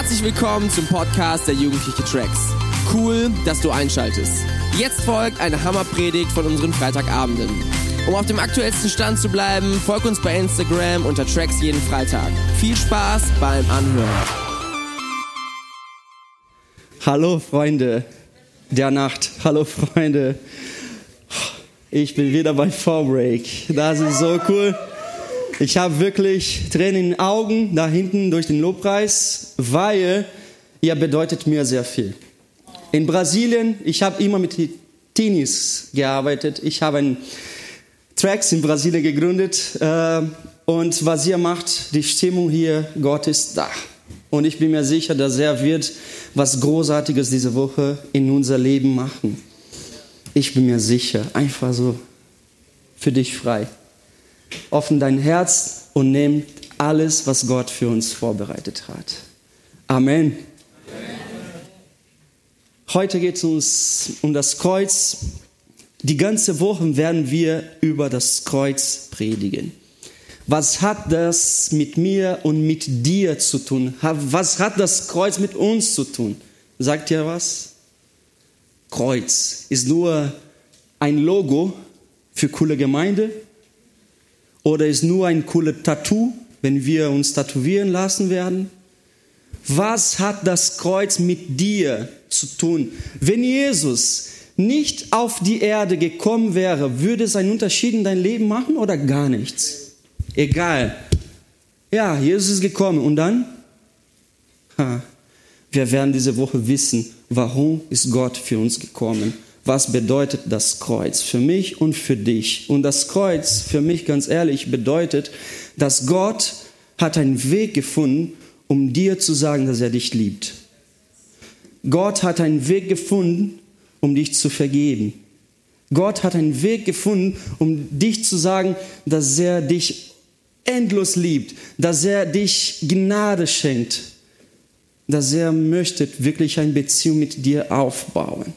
Herzlich willkommen zum Podcast der Jugendliche Tracks. Cool, dass du einschaltest. Jetzt folgt eine Hammerpredigt von unseren Freitagabenden. Um auf dem aktuellsten Stand zu bleiben, folg uns bei Instagram unter Tracks jeden Freitag. Viel Spaß beim Anhören. Hallo Freunde der Nacht. Hallo Freunde. Ich bin wieder bei V-Break. Das ist so cool. Ich habe wirklich Tränen in den Augen da hinten durch den Lobpreis, weil ihr bedeutet mir sehr viel. In Brasilien, ich habe immer mit Teenies gearbeitet. Ich habe einen Tracks in Brasilien gegründet. Äh, und was ihr macht, die Stimmung hier, Gott ist da. Und ich bin mir sicher, dass er wird was Großartiges diese Woche in unser Leben machen. Ich bin mir sicher, einfach so für dich frei. Offen dein Herz und nimm alles, was Gott für uns vorbereitet hat. Amen. Heute geht es uns um das Kreuz. Die ganze Woche werden wir über das Kreuz predigen. Was hat das mit mir und mit dir zu tun? Was hat das Kreuz mit uns zu tun? Sagt ihr was? Kreuz ist nur ein Logo für coole Gemeinde oder ist nur ein cooles Tattoo, wenn wir uns tätowieren lassen werden? Was hat das Kreuz mit dir zu tun? Wenn Jesus nicht auf die Erde gekommen wäre, würde es einen Unterschied in dein Leben machen oder gar nichts? Egal. Ja, Jesus ist gekommen und dann? Ha, wir werden diese Woche wissen, warum ist Gott für uns gekommen? Was bedeutet das Kreuz für mich und für dich? Und das Kreuz, für mich ganz ehrlich, bedeutet, dass Gott hat einen Weg gefunden, um dir zu sagen, dass er dich liebt. Gott hat einen Weg gefunden, um dich zu vergeben. Gott hat einen Weg gefunden, um dich zu sagen, dass er dich endlos liebt, dass er dich Gnade schenkt, dass er möchte wirklich eine Beziehung mit dir aufbauen.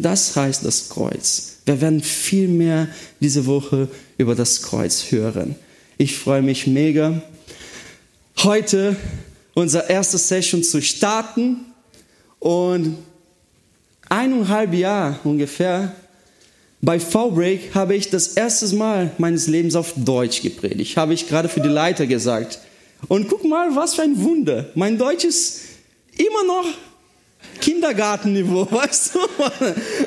Das heißt das Kreuz. Wir werden viel mehr diese Woche über das Kreuz hören. Ich freue mich mega. Heute unsere erste Session zu starten. Und eineinhalb Jahre ungefähr bei V-Break habe ich das erste Mal meines Lebens auf Deutsch gepredigt. Habe ich gerade für die Leiter gesagt. Und guck mal, was für ein Wunder. Mein Deutsch ist immer noch Kindergartenniveau, weißt du?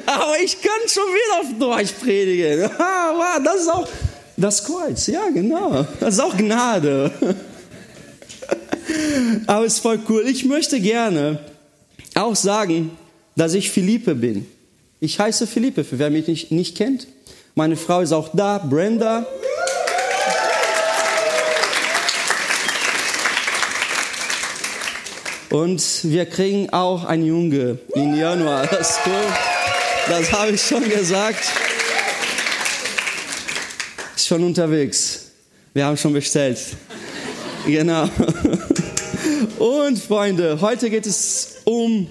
Aber ich kann schon wieder auf Deutsch predigen. Das ist auch das Kreuz, ja, genau. Das ist auch Gnade. Aber es ist voll cool. Ich möchte gerne auch sagen, dass ich Philippe bin. Ich heiße Philippe, für wer mich nicht, nicht kennt. Meine Frau ist auch da, Brenda. Und wir kriegen auch einen Junge im Januar. Das ist cool. Das habe ich schon gesagt. Ist schon unterwegs. Wir haben schon bestellt. Genau. Und Freunde, heute geht es um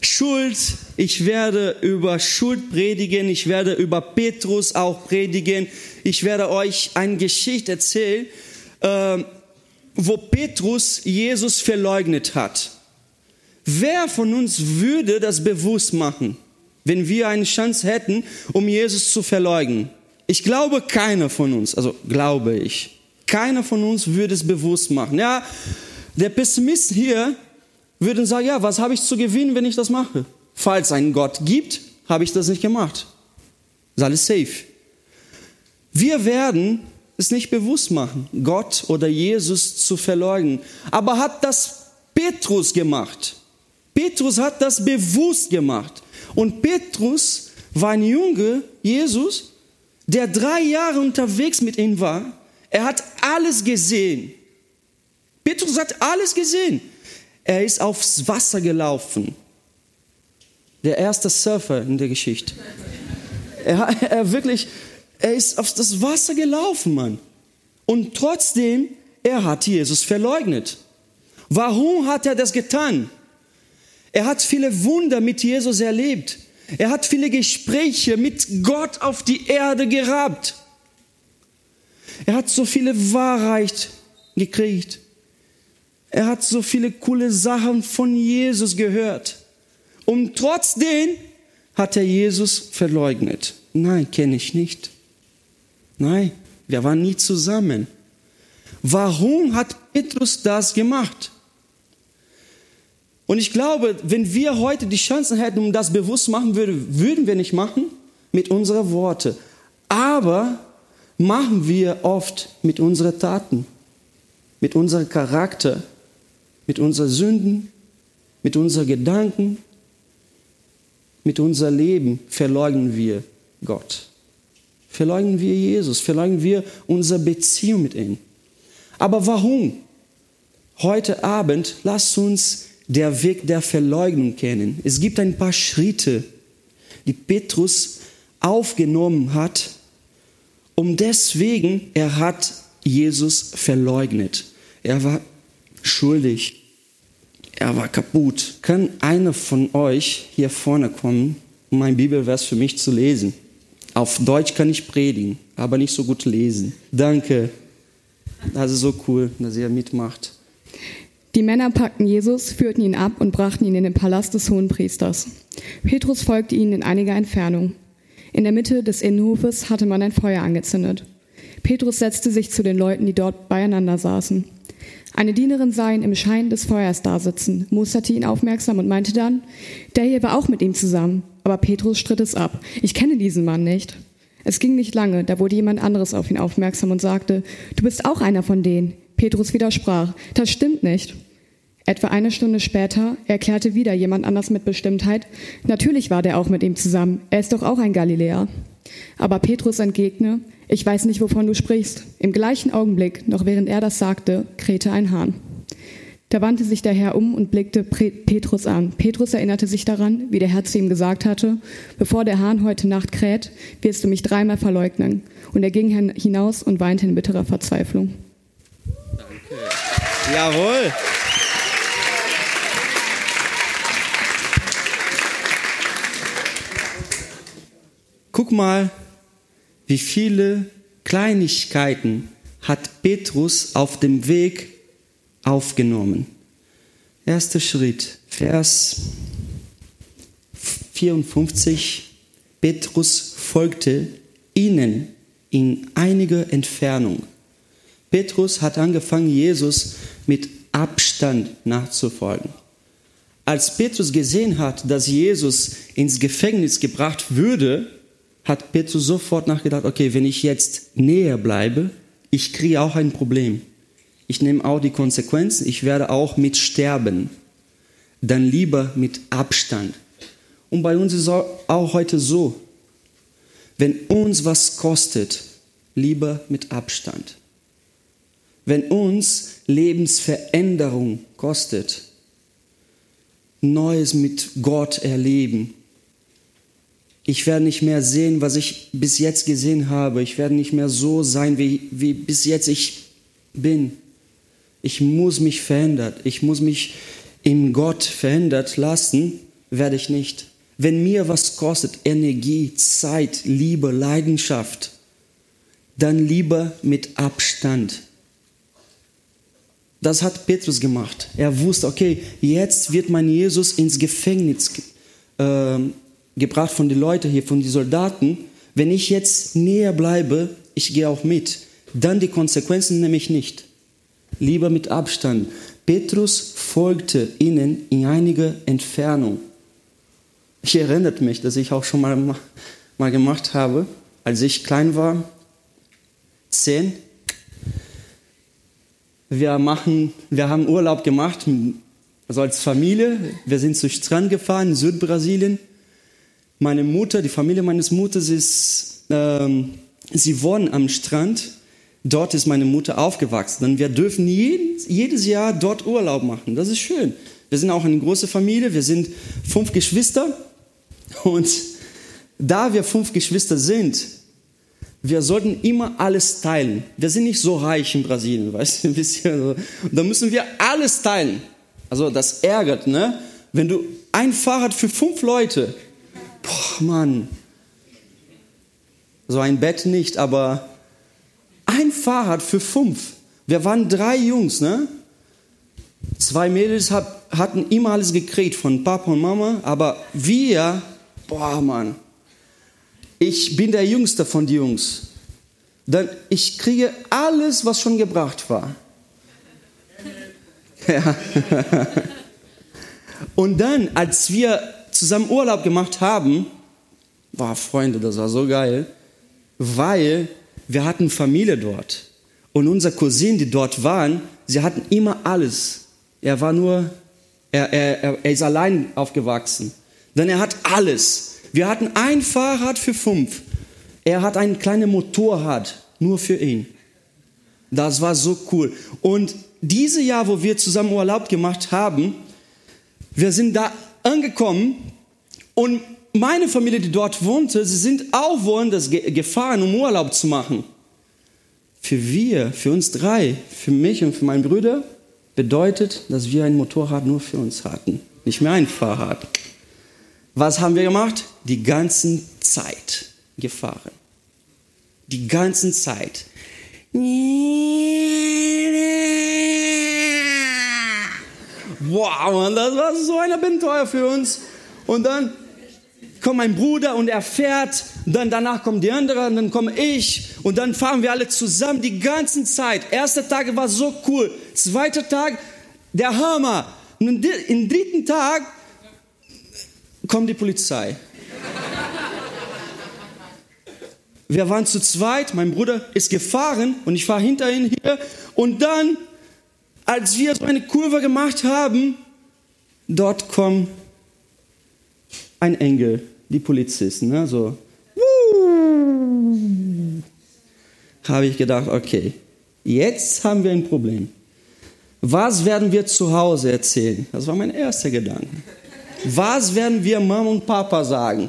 Schuld. Ich werde über Schuld predigen. Ich werde über Petrus auch predigen. Ich werde euch eine Geschichte erzählen, äh, wo Petrus Jesus verleugnet hat. Wer von uns würde das bewusst machen, wenn wir eine Chance hätten, um Jesus zu verleugnen? Ich glaube, keiner von uns, also glaube ich, keiner von uns würde es bewusst machen. Ja, der Pessimist hier würde sagen, ja, was habe ich zu gewinnen, wenn ich das mache? Falls einen Gott gibt, habe ich das nicht gemacht. Ist alles safe. Wir werden es nicht bewusst machen, Gott oder Jesus zu verleugnen. Aber hat das Petrus gemacht? Petrus hat das bewusst gemacht. Und Petrus war ein Junge, Jesus, der drei Jahre unterwegs mit ihm war. Er hat alles gesehen. Petrus hat alles gesehen. Er ist aufs Wasser gelaufen. Der erste Surfer in der Geschichte. Er, er wirklich, er ist auf das Wasser gelaufen, Mann. Und trotzdem, er hat Jesus verleugnet. Warum hat er das getan? Er hat viele Wunder mit Jesus erlebt. Er hat viele Gespräche mit Gott auf die Erde gehabt. Er hat so viele Wahrheit gekriegt. Er hat so viele coole Sachen von Jesus gehört. Und trotzdem hat er Jesus verleugnet. Nein, kenne ich nicht. Nein, wir waren nie zusammen. Warum hat Petrus das gemacht? Und ich glaube, wenn wir heute die Chancen hätten, um das bewusst machen würden, würden wir nicht machen mit unseren Worten. Aber machen wir oft mit unseren Taten, mit unserem Charakter, mit unseren Sünden, mit unseren Gedanken, mit unserem Leben verleugnen wir Gott. Verleugnen wir Jesus, verleugnen wir unsere Beziehung mit ihm. Aber warum? Heute Abend lasst uns der Weg der Verleugnung kennen. Es gibt ein paar Schritte, die Petrus aufgenommen hat, um deswegen, er hat Jesus verleugnet. Er war schuldig. Er war kaputt. Kann einer von euch hier vorne kommen, um ein Bibelvers für mich zu lesen? Auf Deutsch kann ich predigen, aber nicht so gut lesen. Danke. Das ist so cool, dass ihr mitmacht. Die Männer packten Jesus, führten ihn ab und brachten ihn in den Palast des Hohenpriesters. Petrus folgte ihnen in einiger Entfernung. In der Mitte des Innenhofes hatte man ein Feuer angezündet. Petrus setzte sich zu den Leuten, die dort beieinander saßen. Eine Dienerin sah ihn im Schein des Feuers dasitzen, musterte ihn aufmerksam und meinte dann, der hier war auch mit ihm zusammen. Aber Petrus stritt es ab. Ich kenne diesen Mann nicht. Es ging nicht lange, da wurde jemand anderes auf ihn aufmerksam und sagte, du bist auch einer von denen. Petrus widersprach, das stimmt nicht. Etwa eine Stunde später erklärte wieder jemand anders mit Bestimmtheit, natürlich war der auch mit ihm zusammen, er ist doch auch ein Galiläer. Aber Petrus entgegne, ich weiß nicht, wovon du sprichst. Im gleichen Augenblick, noch während er das sagte, krähte ein Hahn. Da wandte sich der Herr um und blickte Petrus an. Petrus erinnerte sich daran, wie der Herr zu ihm gesagt hatte, bevor der Hahn heute Nacht kräht, wirst du mich dreimal verleugnen. Und er ging hinaus und weinte in bitterer Verzweiflung. Danke. Jawohl. Guck mal, wie viele Kleinigkeiten hat Petrus auf dem Weg aufgenommen. Erster Schritt, Vers 54. Petrus folgte ihnen in einiger Entfernung. Petrus hat angefangen, Jesus mit Abstand nachzufolgen. Als Petrus gesehen hat, dass Jesus ins Gefängnis gebracht würde, hat Petrus sofort nachgedacht, okay, wenn ich jetzt näher bleibe, ich kriege auch ein Problem. Ich nehme auch die Konsequenzen, ich werde auch mit sterben. Dann lieber mit Abstand. Und bei uns ist es auch heute so, wenn uns was kostet, lieber mit Abstand. Wenn uns Lebensveränderung kostet, Neues mit Gott erleben, ich werde nicht mehr sehen, was ich bis jetzt gesehen habe. Ich werde nicht mehr so sein, wie, wie bis jetzt ich bin. Ich muss mich verändern. Ich muss mich im Gott verändert lassen, werde ich nicht. Wenn mir was kostet, Energie, Zeit, Liebe, Leidenschaft, dann lieber mit Abstand. Das hat Petrus gemacht. Er wusste, okay, jetzt wird mein Jesus ins Gefängnis äh, gebracht von den Leuten hier, von den Soldaten, wenn ich jetzt näher bleibe, ich gehe auch mit. Dann die Konsequenzen nehme ich nicht. Lieber mit Abstand. Petrus folgte ihnen in einiger Entfernung. Ich erinnere mich, dass ich auch schon mal, mal gemacht habe, als ich klein war, zehn. Wir, machen, wir haben Urlaub gemacht, also als Familie. Wir sind zu Strand gefahren in Südbrasilien meine Mutter, die Familie meines Mutters ist, ähm, sie wohnen am Strand. Dort ist meine Mutter aufgewachsen. Und wir dürfen jeden, jedes Jahr dort Urlaub machen. Das ist schön. Wir sind auch eine große Familie. Wir sind fünf Geschwister. Und da wir fünf Geschwister sind, wir sollten immer alles teilen. Wir sind nicht so reich in Brasilien, weißt du, ein bisschen. Da müssen wir alles teilen. Also das ärgert, ne? Wenn du ein Fahrrad für fünf Leute Boah, Mann. So ein Bett nicht, aber Fahrrad für fünf. Wir waren drei Jungs, ne? Zwei Mädels hab, hatten immer alles gekriegt von Papa und Mama, aber wir, boah Mann, ich bin der Jüngste von den Jungs. Dann ich kriege alles, was schon gebracht war. Ja. Und dann, als wir zusammen Urlaub gemacht haben, war Freunde, das war so geil, weil wir hatten Familie dort. Und unsere Cousinen, die dort waren, sie hatten immer alles. Er war nur, er, er, er ist allein aufgewachsen. Denn er hat alles. Wir hatten ein Fahrrad für fünf. Er hat ein kleines Motorrad, nur für ihn. Das war so cool. Und diese Jahr, wo wir zusammen Urlaub gemacht haben, wir sind da angekommen und meine Familie, die dort wohnte, sie sind auch woanders gefahren, um Urlaub zu machen. Für wir, für uns drei, für mich und für meinen Bruder, bedeutet, dass wir ein Motorrad nur für uns hatten, nicht mehr ein Fahrrad. Was haben wir gemacht? Die ganze Zeit gefahren. Die ganze Zeit. Wow, Mann, das war so ein Abenteuer für uns. Und dann kommt mein Bruder und er fährt, dann danach kommen die anderen, dann komme ich und dann fahren wir alle zusammen die ganze Zeit. Erster Tag war so cool, zweiter Tag der Hammer. Und im dritten Tag kommt die Polizei. Wir waren zu zweit, mein Bruder ist gefahren und ich fahre hinter ihm hier und dann als wir so eine Kurve gemacht haben, dort kommt ein Engel, die Polizisten, ne, so. Habe ich gedacht, okay, jetzt haben wir ein Problem. Was werden wir zu Hause erzählen? Das war mein erster Gedanke. Was werden wir Mama und Papa sagen?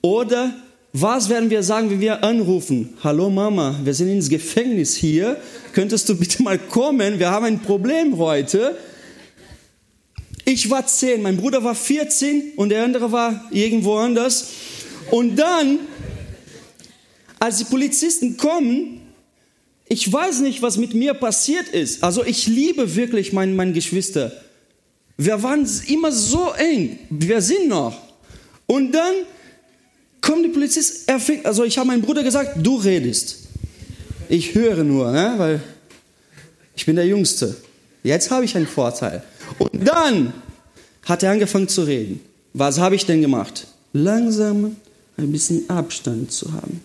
Oder was werden wir sagen, wenn wir anrufen? Hallo Mama, wir sind ins Gefängnis hier. Könntest du bitte mal kommen? Wir haben ein Problem heute. Ich war zehn, mein Bruder war 14 und der andere war irgendwo anders. Und dann, als die Polizisten kommen, ich weiß nicht, was mit mir passiert ist. Also ich liebe wirklich meine, meine Geschwister. Wir waren immer so eng. Wir sind noch. Und dann kommt die Polizist, er fängt, also ich habe meinem Bruder gesagt, du redest. Ich höre nur, ne, weil ich bin der Jüngste. Jetzt habe ich einen Vorteil. Und dann hat er angefangen zu reden. Was habe ich denn gemacht? Langsam ein bisschen Abstand zu haben.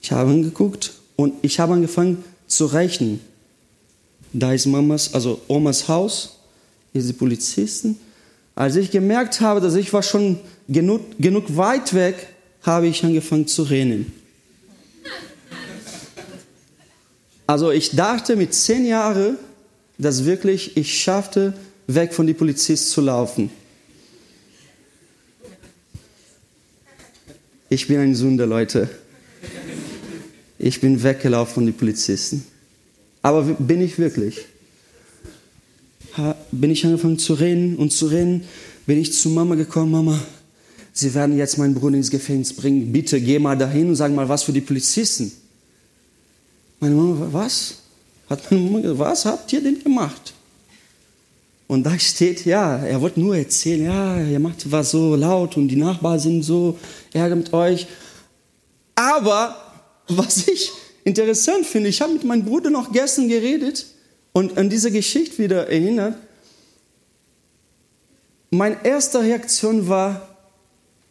Ich habe angeguckt und ich habe angefangen zu rechnen. Da ist Mamas, also Omas Haus, hier sind Polizisten. Als ich gemerkt habe, dass ich war schon genug, genug weit weg, habe ich angefangen zu rennen. Also ich dachte mit zehn Jahren, dass wirklich ich schaffte, weg von den Polizisten zu laufen. Ich bin ein Sünder, Leute. Ich bin weggelaufen von den Polizisten. Aber bin ich wirklich? Bin ich angefangen zu rennen und zu rennen, bin ich zu Mama gekommen, Mama, Sie werden jetzt meinen Bruder ins Gefängnis bringen. Bitte geh mal dahin und sag mal was für die Polizisten. Meine Mama, was? Hat meine Mama gesagt, was habt ihr denn gemacht? Und da steht, ja, er wollte nur erzählen, ja, ihr macht was so laut und die Nachbarn sind so, Ärger mit euch. Aber was ich interessant finde, ich habe mit meinem Bruder noch gestern geredet und an diese Geschichte wieder erinnert. Meine erste Reaktion war,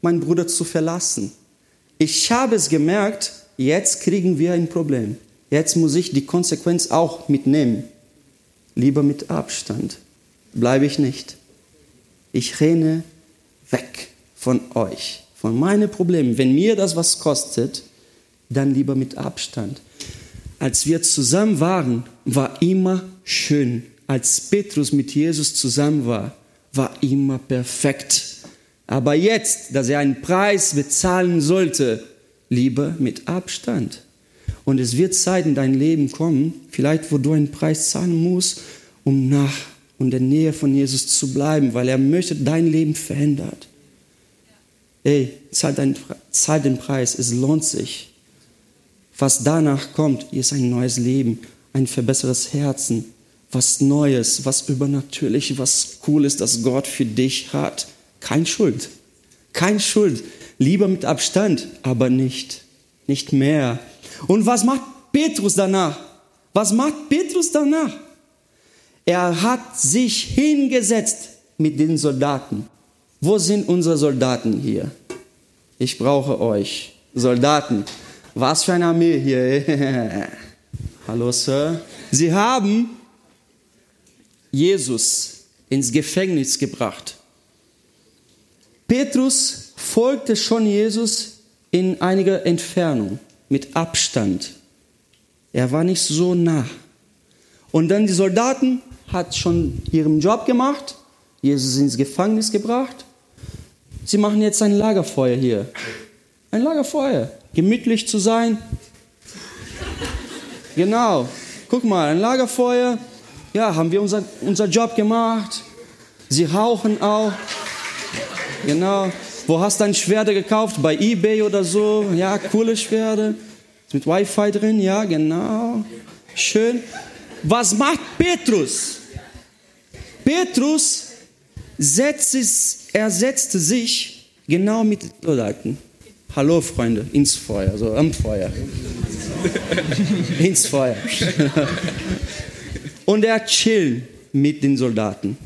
meinen Bruder zu verlassen. Ich habe es gemerkt, jetzt kriegen wir ein Problem. Jetzt muss ich die Konsequenz auch mitnehmen. Lieber mit Abstand bleibe ich nicht. Ich renne weg von euch, von meinen Problemen. Wenn mir das was kostet, dann lieber mit Abstand. Als wir zusammen waren, war immer schön. Als Petrus mit Jesus zusammen war, war immer perfekt. Aber jetzt, dass er einen Preis bezahlen sollte, lieber mit Abstand. Und es wird Zeit in dein Leben kommen, vielleicht wo du einen Preis zahlen musst, um nach und in der Nähe von Jesus zu bleiben, weil er möchte dein Leben verändert. Ey, zahl, dein, zahl den Preis, es lohnt sich. Was danach kommt, ist ein neues Leben, ein verbessertes Herzen, was Neues, was Übernatürliches, was Cooles, das Gott für dich hat. Kein Schuld. Kein Schuld. Lieber mit Abstand, aber nicht. Nicht mehr. Und was macht Petrus danach? Was macht Petrus danach? Er hat sich hingesetzt mit den Soldaten. Wo sind unsere Soldaten hier? Ich brauche euch. Soldaten. Was für eine Armee hier. Hallo, Sir. Sie haben Jesus ins Gefängnis gebracht. Petrus folgte schon Jesus in einiger Entfernung, mit Abstand. Er war nicht so nah. Und dann die Soldaten hat schon ihren Job gemacht, Jesus ins Gefängnis gebracht. Sie machen jetzt ein Lagerfeuer hier. Ein Lagerfeuer. Gemütlich zu sein. Genau. Guck mal, ein Lagerfeuer. Ja, haben wir unser, unser Job gemacht. Sie rauchen auch. Genau. Wo hast du dein Schwerte gekauft? Bei eBay oder so? Ja, coole Schwerte. Mit Wi-Fi drin? Ja, genau. Schön. Was macht Petrus? Petrus setzte, er setzte sich genau mit den Soldaten. Hallo Freunde, ins Feuer, so am Feuer. ins Feuer. Und er chillt mit den Soldaten.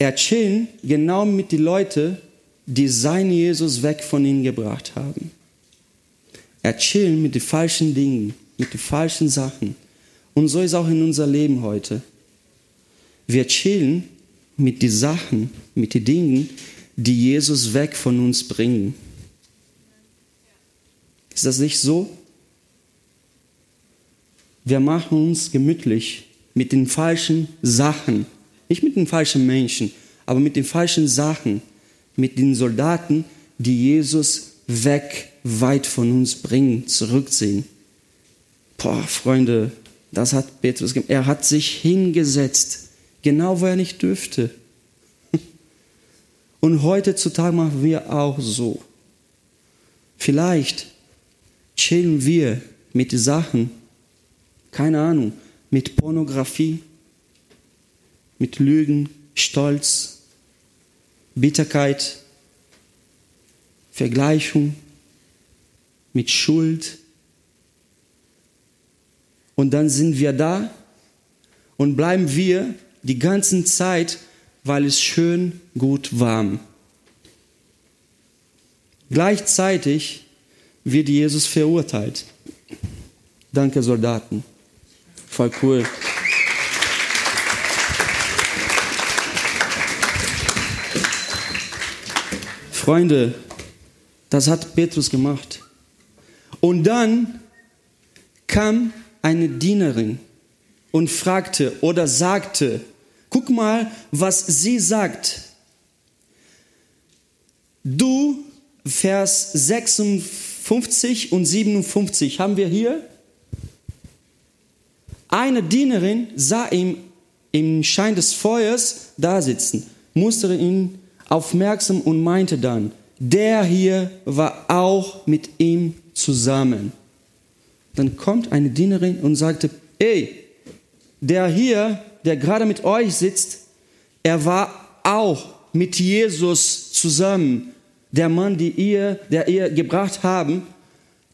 Er chillt genau mit den Leuten, die sein Jesus weg von ihnen gebracht haben. Er chillt mit den falschen Dingen, mit den falschen Sachen. Und so ist auch in unser Leben heute. Wir chillen mit den Sachen, mit den Dingen, die Jesus weg von uns bringen. Ist das nicht so? Wir machen uns gemütlich mit den falschen Sachen, nicht mit den falschen Menschen, aber mit den falschen Sachen, mit den Soldaten, die Jesus weg, weit von uns bringen, zurückziehen. Boah, Freunde, das hat Petrus gemacht. Er hat sich hingesetzt, genau wo er nicht dürfte. Und heutzutage machen wir auch so. Vielleicht chillen wir mit Sachen, keine Ahnung, mit Pornografie, mit Lügen, Stolz, Bitterkeit, Vergleichung, mit Schuld. Und dann sind wir da und bleiben wir die ganze Zeit, weil es schön gut warm. Gleichzeitig wird Jesus verurteilt. Danke, Soldaten. Voll cool. Freunde, das hat Petrus gemacht. Und dann kam eine Dienerin und fragte oder sagte, guck mal, was sie sagt. Du, Vers 56 und 57 haben wir hier. Eine Dienerin sah ihn im Schein des Feuers da sitzen, musterte ihn aufmerksam und meinte dann, der hier war auch mit ihm zusammen. Dann kommt eine Dienerin und sagte, ey, der hier, der gerade mit euch sitzt, er war auch mit Jesus zusammen. Der Mann, die ihr, der ihr gebracht haben,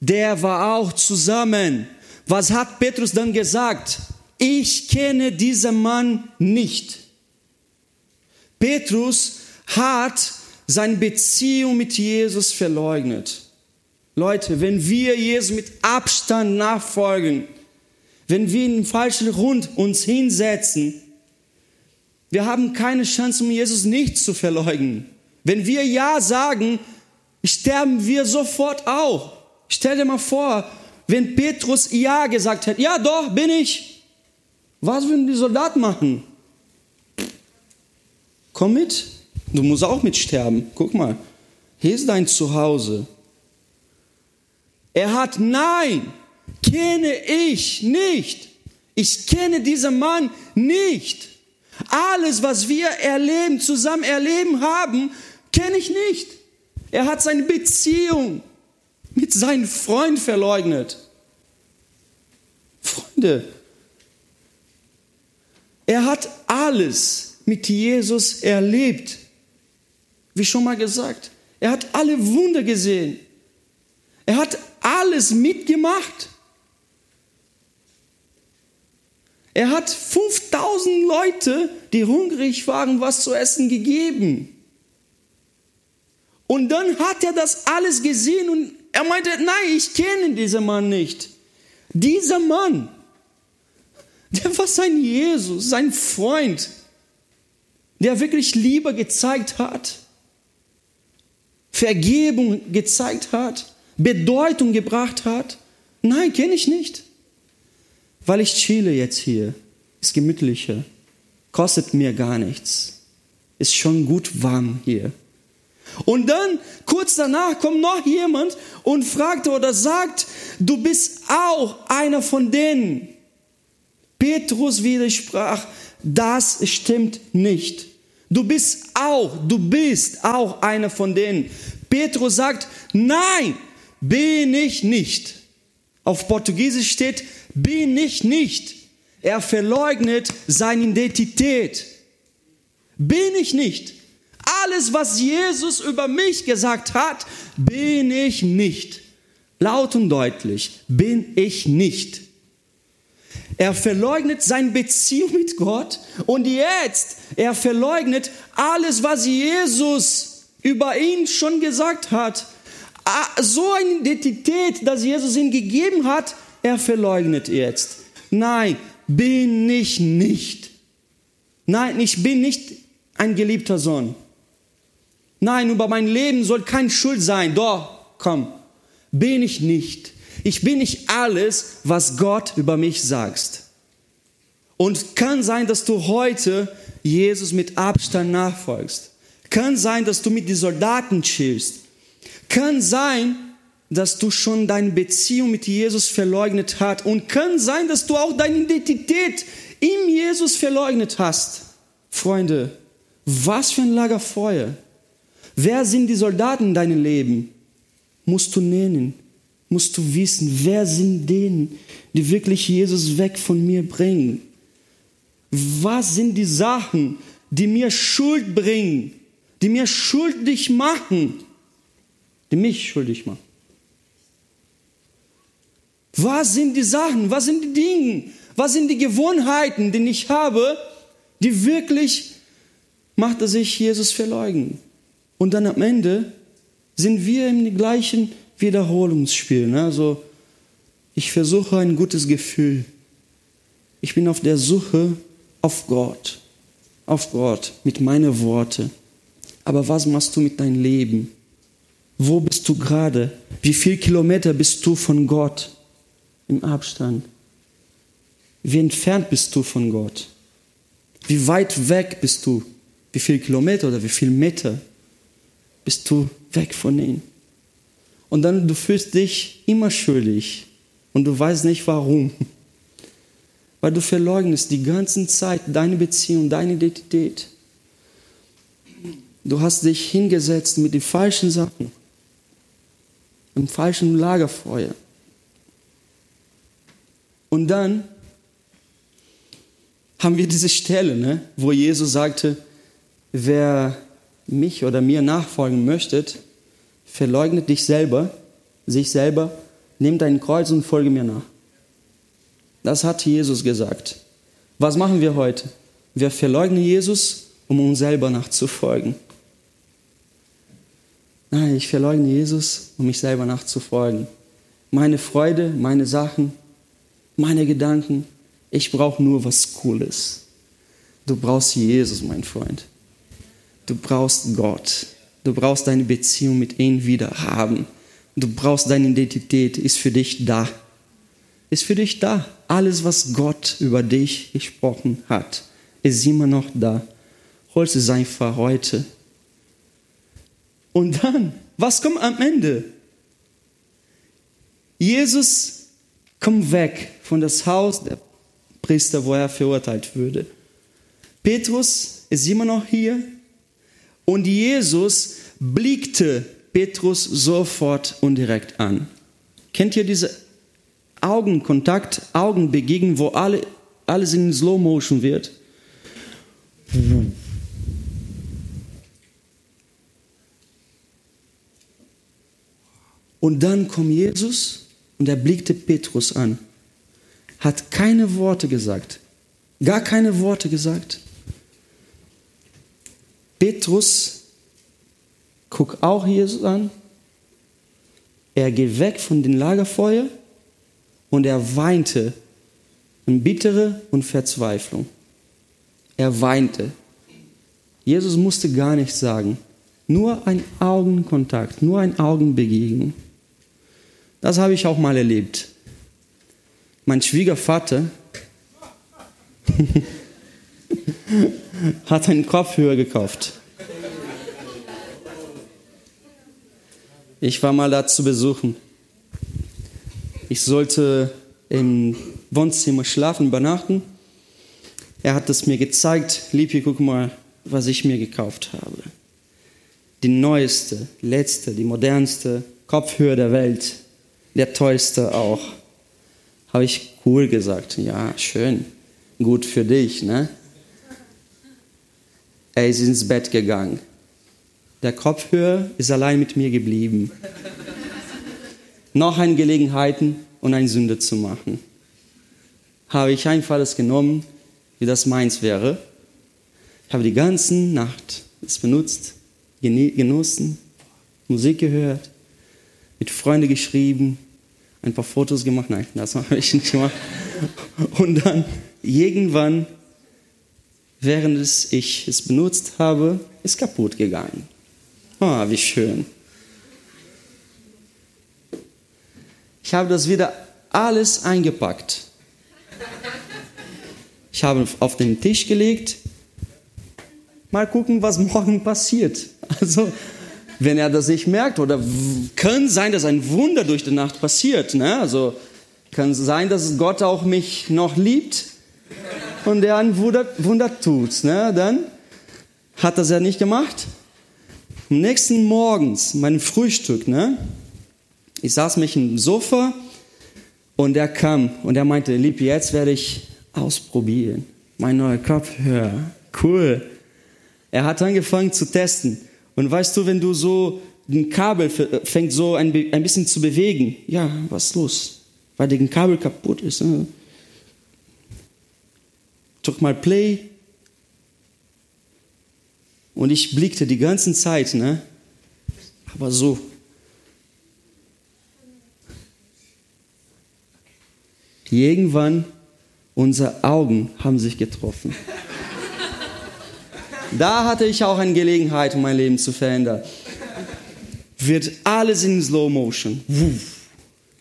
der war auch zusammen. Was hat Petrus dann gesagt? Ich kenne diesen Mann nicht. Petrus hat seine Beziehung mit Jesus verleugnet. Leute, wenn wir Jesus mit Abstand nachfolgen, wenn wir in den falschen Rund uns hinsetzen, wir haben keine Chance, um Jesus nicht zu verleugnen. Wenn wir Ja sagen, sterben wir sofort auch. Stell dir mal vor, wenn Petrus Ja gesagt hätte, ja doch, bin ich. Was würden die Soldaten machen? Komm mit, du musst auch mitsterben. Guck mal, hier ist dein Zuhause. Er hat Nein, kenne ich nicht. Ich kenne diesen Mann nicht. Alles, was wir erleben, zusammen erleben haben, kenne ich nicht. Er hat seine Beziehung mit seinem Freund verleugnet. Freunde, Er hat alles mit Jesus erlebt. Wie schon mal gesagt, er hat alle Wunder gesehen. Er hat alles mitgemacht. Er hat 5000 Leute, die hungrig waren, was zu essen gegeben. Und dann hat er das alles gesehen und er meinte, nein, ich kenne diesen Mann nicht. Dieser Mann, der war sein Jesus, sein Freund, der wirklich Liebe gezeigt hat, Vergebung gezeigt hat, Bedeutung gebracht hat. Nein, kenne ich nicht. Weil ich chille jetzt hier. Ist gemütlicher. Kostet mir gar nichts. Ist schon gut warm hier. Und dann, kurz danach, kommt noch jemand und fragt oder sagt, du bist auch einer von denen. Petrus widersprach, das stimmt nicht. Du bist auch, du bist auch einer von denen. Petrus sagt, nein, bin ich nicht. Auf Portugiesisch steht, bin ich nicht. Er verleugnet seine Identität. Bin ich nicht. Alles, was Jesus über mich gesagt hat, bin ich nicht. Laut und deutlich, bin ich nicht. Er verleugnet seine Beziehung mit Gott und jetzt, er verleugnet alles, was Jesus über ihn schon gesagt hat. Ah, so eine Identität, dass Jesus ihm gegeben hat, er verleugnet jetzt. Nein, bin ich nicht. Nein, ich bin nicht ein geliebter Sohn. Nein, über mein Leben soll kein Schuld sein. Doch, komm, bin ich nicht. Ich bin nicht alles, was Gott über mich sagt. Und kann sein, dass du heute Jesus mit Abstand nachfolgst. Kann sein, dass du mit den Soldaten chillst. Kann sein, dass du schon deine Beziehung mit Jesus verleugnet hast. Und kann sein, dass du auch deine Identität im Jesus verleugnet hast. Freunde, was für ein Lagerfeuer. Wer sind die Soldaten in deinem Leben? Musst du nennen, musst du wissen, wer sind denen, die wirklich Jesus weg von mir bringen? Was sind die Sachen, die mir Schuld bringen, die mir schuldig machen, die mich schuldig machen? Was sind die Sachen, was sind die Dinge, was sind die Gewohnheiten, die ich habe, die wirklich macht er sich Jesus verleugnen? Und dann am Ende sind wir im gleichen Wiederholungsspiel. Ne? Also ich versuche ein gutes Gefühl. Ich bin auf der Suche auf Gott, auf Gott mit meinen Worten. Aber was machst du mit deinem Leben? Wo bist du gerade? Wie viele Kilometer bist du von Gott im Abstand? Wie entfernt bist du von Gott? Wie weit weg bist du? Wie viele Kilometer oder wie viele Meter? bist du weg von ihm. Und dann du fühlst dich immer schuldig und du weißt nicht warum. Weil du verleugnest die ganze Zeit deine Beziehung, deine Identität. Du hast dich hingesetzt mit den falschen Sachen, im falschen Lagerfeuer. Und dann haben wir diese Stelle, ne, wo Jesus sagte, wer mich oder mir nachfolgen möchtet, verleugnet dich selber, sich selber, nimm dein Kreuz und folge mir nach. Das hat Jesus gesagt. Was machen wir heute? Wir verleugnen Jesus, um uns selber nachzufolgen. Nein, ich verleugne Jesus, um mich selber nachzufolgen. Meine Freude, meine Sachen, meine Gedanken. Ich brauche nur was Cooles. Du brauchst Jesus, mein Freund. Du brauchst Gott. Du brauchst deine Beziehung mit ihm wieder haben. Du brauchst deine Identität, ist für dich da. Ist für dich da. Alles, was Gott über dich gesprochen hat, ist immer noch da. Holst es einfach heute. Und dann, was kommt am Ende? Jesus kommt weg von das Haus der Priester, wo er verurteilt würde. Petrus ist immer noch hier, und Jesus blickte Petrus sofort und direkt an. Kennt ihr diese Augenkontakt, Augenbegegnung, wo alle, alles in Slow Motion wird? Und dann kommt Jesus und er blickte Petrus an, hat keine Worte gesagt, gar keine Worte gesagt. Petrus guckt auch Jesus an, er geht weg von dem Lagerfeuer und er weinte in bittere und Verzweiflung. Er weinte. Jesus musste gar nichts sagen, nur ein Augenkontakt, nur ein Augenbegegnung. Das habe ich auch mal erlebt. Mein Schwiegervater hat einen Kopfhörer gekauft. Ich war mal da zu besuchen. Ich sollte im Wohnzimmer schlafen, übernachten. Er hat es mir gezeigt. Liebje, guck mal, was ich mir gekauft habe. Die neueste, letzte, die modernste Kopfhörer der Welt der teuerste auch. Habe ich cool gesagt. Ja, schön. Gut für dich, ne? Er ist ins Bett gegangen. Der Kopfhörer ist allein mit mir geblieben. Noch eine Gelegenheiten und eine Sünde zu machen. Habe ich einfach das genommen, wie das meins wäre. Ich habe die ganze Nacht es benutzt, genossen, Musik gehört, mit Freunden geschrieben, ein paar Fotos gemacht. Nein, das habe ich nicht gemacht. Und dann irgendwann, während ich es benutzt habe, ist kaputt gegangen. Ah, oh, wie schön. Ich habe das wieder alles eingepackt. Ich habe auf den Tisch gelegt. Mal gucken, was morgen passiert. Also wenn er das nicht merkt. Oder kann sein, dass ein Wunder durch die Nacht passiert. Ne? Also kann sein, dass Gott auch mich noch liebt und er ein Wunder, Wunder tut. Ne? Dann hat das er nicht gemacht. Am nächsten Morgens, mein Frühstück, ne? Ich saß mich im Sofa und er kam und er meinte, Lieb, jetzt werde ich ausprobieren. Mein neuer Kopfhörer. Cool. Er hat angefangen zu testen. Und weißt du, wenn du so ein Kabel fängt so ein, ein bisschen zu bewegen, ja, was ist los? Weil der Kabel kaputt ist. Ne? Drück mal Play. Und ich blickte die ganze Zeit, ne? Aber so. Irgendwann, unsere Augen haben sich getroffen. Da hatte ich auch eine Gelegenheit, um mein Leben zu verändern. Wird alles in Slow Motion.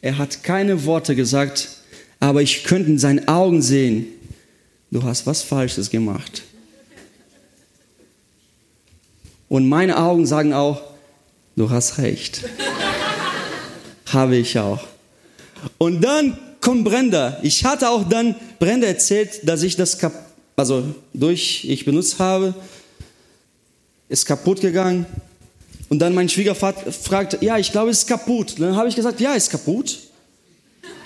Er hat keine Worte gesagt, aber ich könnte in seinen Augen sehen, du hast was Falsches gemacht. Und meine Augen sagen auch, du hast recht. Habe ich auch. Und dann kommt Brenda. Ich hatte auch dann Brenda erzählt, dass ich das also durch ich benutzt habe ist kaputt gegangen. Und dann mein Schwiegervater fragt, ja, ich glaube, es ist kaputt. Dann habe ich gesagt, ja, ist kaputt.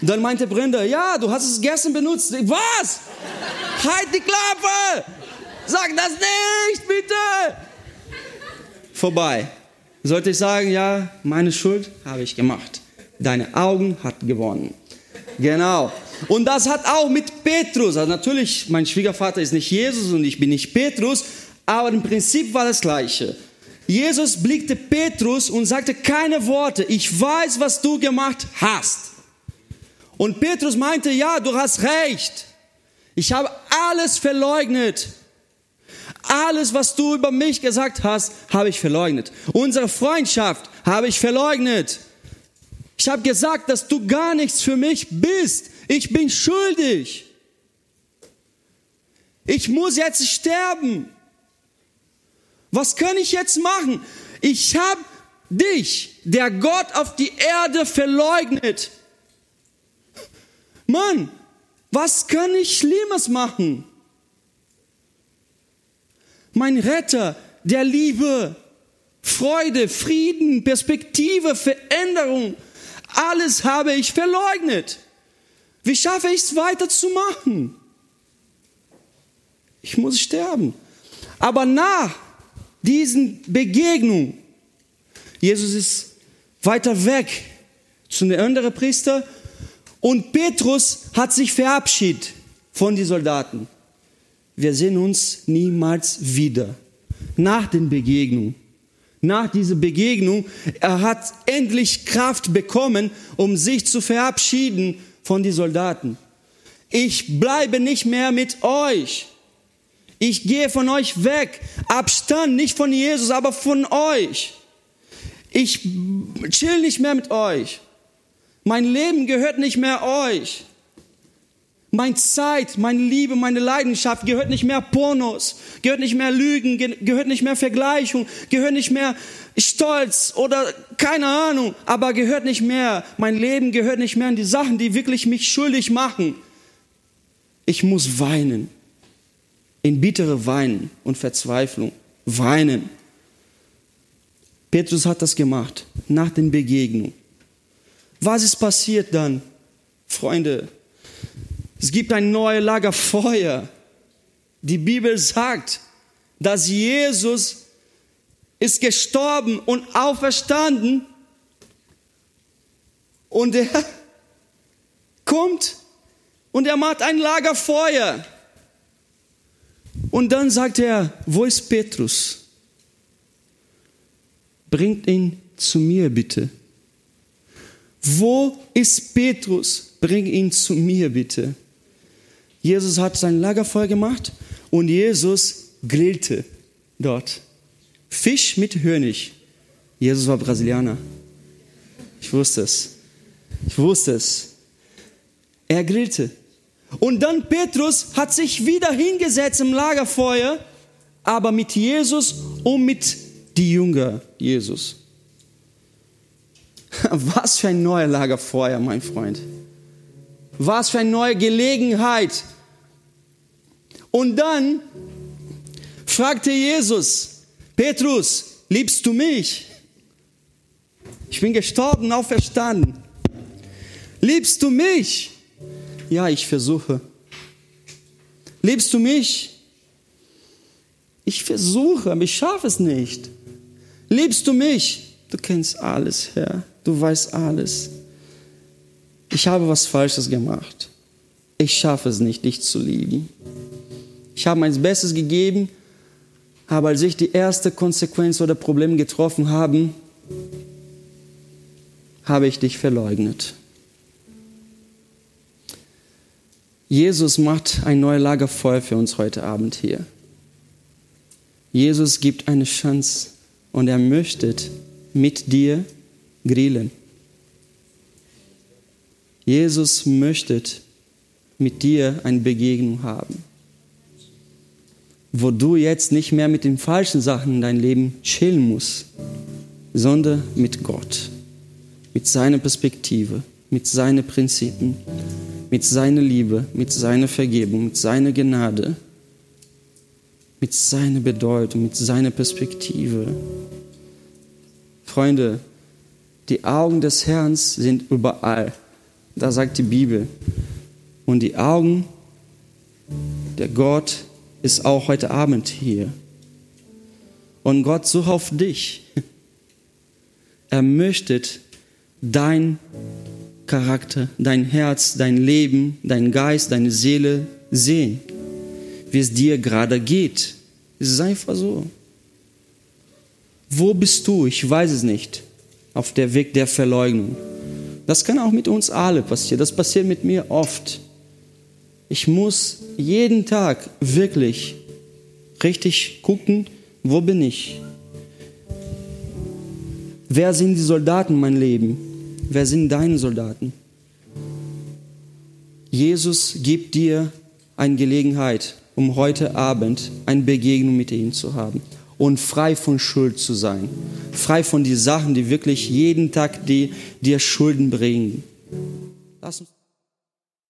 Und dann meinte Brenda, ja, du hast es gestern benutzt. Was? halt die Klappe! Sag das nicht, bitte! Vorbei. Sollte ich sagen, ja, meine Schuld habe ich gemacht. Deine Augen hat gewonnen. Genau. Und das hat auch mit Petrus, also natürlich, mein Schwiegervater ist nicht Jesus und ich bin nicht Petrus, aber im Prinzip war das Gleiche. Jesus blickte Petrus und sagte keine Worte. Ich weiß, was du gemacht hast. Und Petrus meinte, ja, du hast recht. Ich habe alles verleugnet. Alles, was du über mich gesagt hast, habe ich verleugnet. Unsere Freundschaft habe ich verleugnet. Ich habe gesagt, dass du gar nichts für mich bist. Ich bin schuldig. Ich muss jetzt sterben. Was kann ich jetzt machen? Ich habe dich, der Gott auf die Erde verleugnet. Mann, was kann ich Schlimmes machen? Mein Retter, der Liebe, Freude, Frieden, Perspektive, Veränderung, alles habe ich verleugnet. Wie schaffe ich es weiterzumachen? Ich muss sterben. Aber nach diesen Begegnung, Jesus ist weiter weg zu den anderen Priester und Petrus hat sich verabschiedet von den Soldaten. Wir sehen uns niemals wieder. Nach den Begegnungen. Nach dieser Begegnung, er hat endlich Kraft bekommen, um sich zu verabschieden von den Soldaten. Ich bleibe nicht mehr mit euch. Ich gehe von euch weg. Abstand nicht von Jesus, aber von euch. Ich chill nicht mehr mit euch. Mein Leben gehört nicht mehr euch. Meine Zeit, meine Liebe, meine Leidenschaft gehört nicht mehr Pornos, gehört nicht mehr Lügen, gehört nicht mehr Vergleichung, gehört nicht mehr Stolz oder keine Ahnung, aber gehört nicht mehr. Mein Leben gehört nicht mehr an die Sachen, die wirklich mich schuldig machen. Ich muss weinen, in bittere Weinen und Verzweiflung, weinen. Petrus hat das gemacht nach den Begegnungen. Was ist passiert dann, Freunde? Es gibt ein neues Lagerfeuer. Die Bibel sagt, dass Jesus ist gestorben und auferstanden und er kommt und er macht ein Lagerfeuer. Und dann sagt er, wo ist Petrus? Bringt ihn zu mir bitte. Wo ist Petrus? Bring ihn zu mir bitte. Jesus hat sein Lagerfeuer gemacht und Jesus grillte dort. Fisch mit Honig. Jesus war Brasilianer. Ich wusste es. Ich wusste es. Er grillte. Und dann Petrus hat sich wieder hingesetzt im Lagerfeuer, aber mit Jesus und mit die Jünger Jesus. Was für ein neuer Lagerfeuer, mein Freund. Was für eine neue Gelegenheit, und dann fragte Jesus, Petrus, liebst du mich? Ich bin gestorben, auferstanden. Liebst du mich? Ja, ich versuche. Liebst du mich? Ich versuche, aber ich schaffe es nicht. Liebst du mich? Du kennst alles, Herr. Du weißt alles. Ich habe was Falsches gemacht. Ich schaffe es nicht, dich zu lieben. Ich habe mein Bestes gegeben, aber als ich die erste Konsequenz oder Problem getroffen habe, habe ich dich verleugnet. Jesus macht ein neues Lagerfeuer für uns heute Abend hier. Jesus gibt eine Chance und er möchte mit dir grillen. Jesus möchte mit dir eine Begegnung haben wo du jetzt nicht mehr mit den falschen Sachen in dein Leben chillen musst, sondern mit Gott, mit seiner Perspektive, mit seinen Prinzipien, mit seiner Liebe, mit seiner Vergebung, mit seiner Gnade, mit seiner Bedeutung, mit seiner Perspektive. Freunde, die Augen des Herrn sind überall. Da sagt die Bibel. Und die Augen der Gott ist auch heute Abend hier. Und Gott sucht auf dich. Er möchte dein Charakter, dein Herz, dein Leben, dein Geist, deine Seele sehen, wie es dir gerade geht. Es ist einfach so. Wo bist du? Ich weiß es nicht. Auf der Weg der Verleugnung. Das kann auch mit uns alle passieren. Das passiert mit mir oft. Ich muss jeden Tag wirklich richtig gucken, wo bin ich? Wer sind die Soldaten in meinem Leben? Wer sind deine Soldaten? Jesus gibt dir eine Gelegenheit, um heute Abend eine Begegnung mit ihm zu haben und frei von Schuld zu sein. Frei von den Sachen, die wirklich jeden Tag dir Schulden bringen. Lass uns